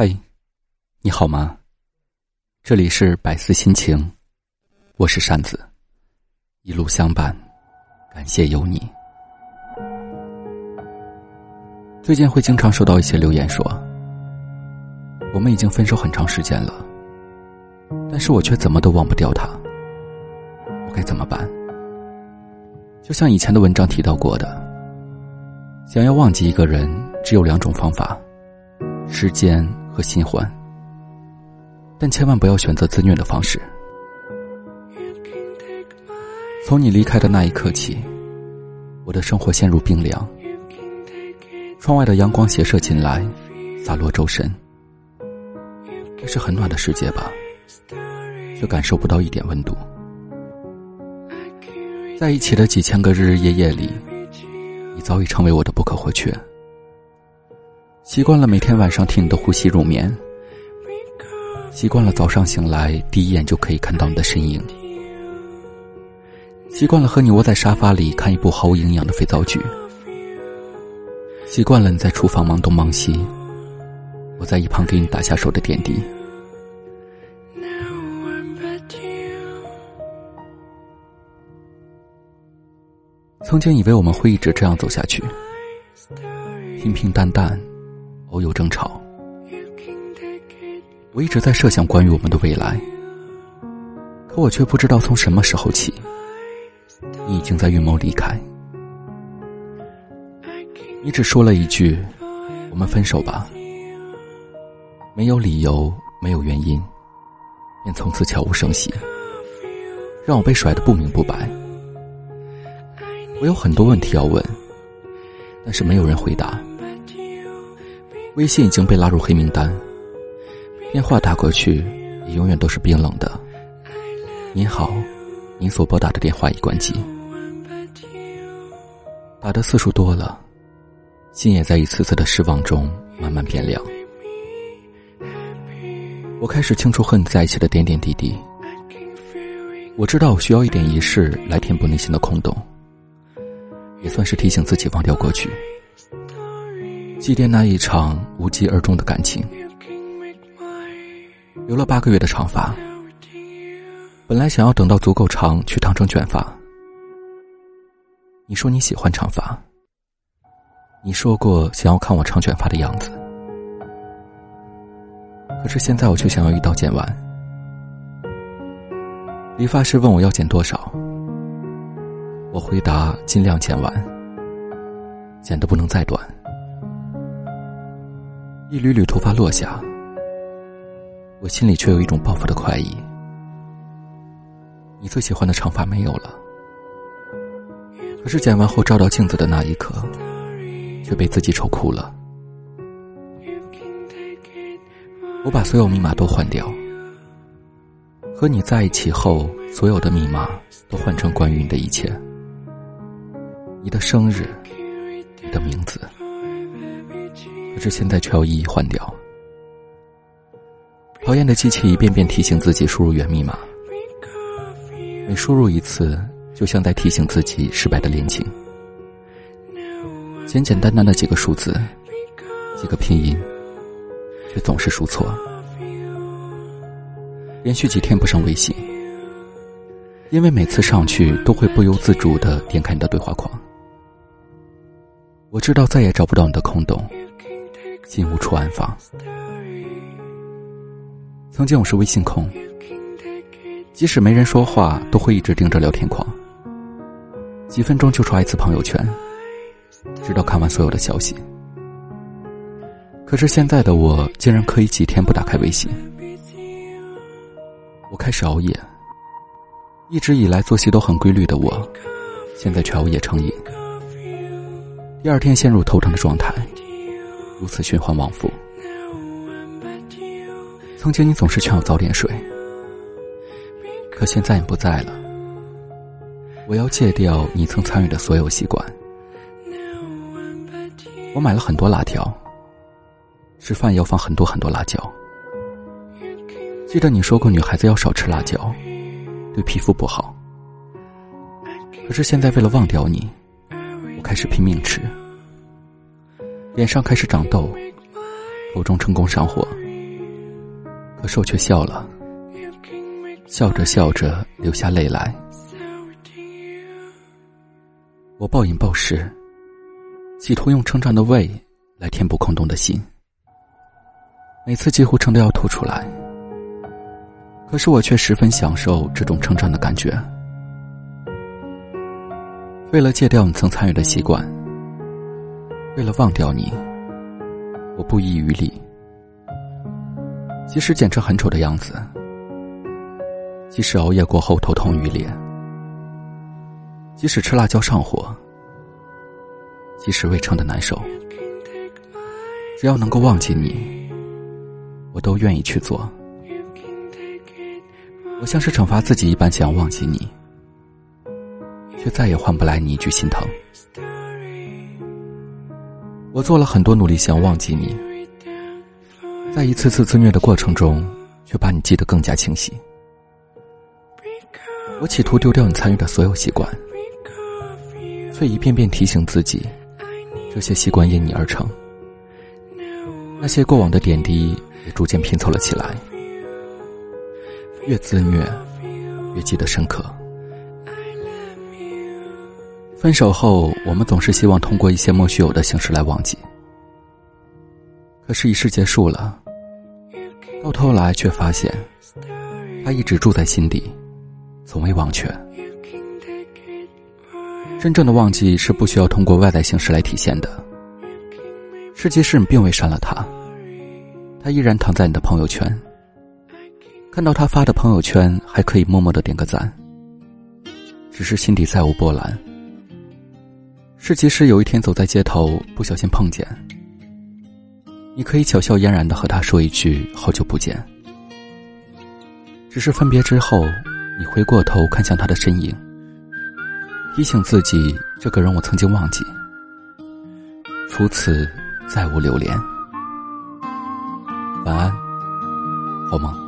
嗨，你好吗？这里是百思心情，我是扇子，一路相伴，感谢有你。最近会经常收到一些留言说，我们已经分手很长时间了，但是我却怎么都忘不掉他，我该怎么办？就像以前的文章提到过的，想要忘记一个人，只有两种方法：时间和新欢。但千万不要选择自虐的方式。从你离开的那一刻起，我的生活陷入冰凉。窗外的阳光斜射进来，洒落周身。这是很暖的世界吧？却感受不到一点温度。在一起的几千个日日夜夜里，你早已成为我的不可或缺。习惯了每天晚上听你的呼吸入眠。习惯了早上醒来第一眼就可以看到你的身影，习惯了和你窝在沙发里看一部毫无营养的肥皂剧，习惯了你在厨房忙东忙西，我在一旁给你打下手的点滴。曾经以为我们会一直这样走下去，平平淡淡，偶有争吵。我一直在设想关于我们的未来，可我却不知道从什么时候起，你已经在预谋离开。你只说了一句：“我们分手吧。”没有理由，没有原因，便从此悄无声息，让我被甩得不明不白。我有很多问题要问，但是没有人回答。微信已经被拉入黑名单。电话打过去，也永远都是冰冷的。您好，您所拨打的电话已关机。打的次数多了，心也在一次次的失望中慢慢变凉。我开始清楚和你在一起的点点滴滴。我知道我需要一点仪式来填补内心的空洞，也算是提醒自己忘掉过去，祭奠那一场无疾而终的感情。留了八个月的长发，本来想要等到足够长去烫成卷发。你说你喜欢长发，你说过想要看我长卷发的样子，可是现在我却想要一刀剪完。理发师问我要剪多少，我回答尽量剪完，剪得不能再短。一缕缕头发落下。我心里却有一种报复的快意。你最喜欢的长发没有了，可是剪完后照到镜子的那一刻，却被自己丑哭了。我把所有密码都换掉，和你在一起后，所有的密码都换成关于你的一切，你的生日，你的名字，可是现在却要一一换掉。讨厌的机器一遍遍提醒自己输入原密码，每输入一次，就像在提醒自己失败的恋情。简简单单的几个数字，几个拼音，却总是输错。连续几天不上微信，因为每次上去都会不由自主的点开你的对话框。我知道再也找不到你的空洞，竟无处安放。曾经我是微信控，即使没人说话，都会一直盯着聊天框，几分钟就刷一次朋友圈，直到看完所有的消息。可是现在的我，竟然可以几天不打开微信。我开始熬夜，一直以来作息都很规律的我，现在却熬夜成瘾，第二天陷入头疼的状态，如此循环往复。曾经你总是劝我早点睡，可现在你不在了。我要戒掉你曾参与的所有习惯。我买了很多辣条，吃饭要放很多很多辣椒。记得你说过女孩子要少吃辣椒，对皮肤不好。可是现在为了忘掉你，我开始拼命吃，脸上开始长痘，口中成功上火。可是我却笑了，笑着笑着流下泪来。我暴饮暴食，企图用成长的胃来填补空洞的心。每次几乎撑得要吐出来，可是我却十分享受这种成长的感觉。为了戒掉你曾参与的习惯，为了忘掉你，我不遗余力。即使剪成很丑的样子，即使熬夜过后头痛欲裂，即使吃辣椒上火，即使胃撑的难受，只要能够忘记你。我都愿意去做。我像是惩罚自己一般，想要忘记你，却再也换不来你一句心疼。我做了很多努力，想忘记你，在一次次自虐的过程中，却把你记得更加清晰。我企图丢掉你参与的所有习惯，却一遍遍提醒自己，这些习惯因你而成。那些过往的点滴也。逐渐拼凑了起来，越自虐，越记得深刻。分手后，我们总是希望通过一些莫须有的形式来忘记，可是，一世结束了，到头来却发现，他一直住在心底，从未忘却。真正的忘记是不需要通过外在形式来体现的，是即使你并未删了他。他依然躺在你的朋友圈，看到他发的朋友圈，还可以默默的点个赞。只是心底再无波澜。是即使有一天走在街头，不小心碰见，你可以巧笑嫣然的和他说一句“好久不见”。只是分别之后，你回过头看向他的身影，提醒自己，这个人我曾经忘记，除此再无留恋。晚安，好梦。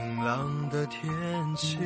朗的天气。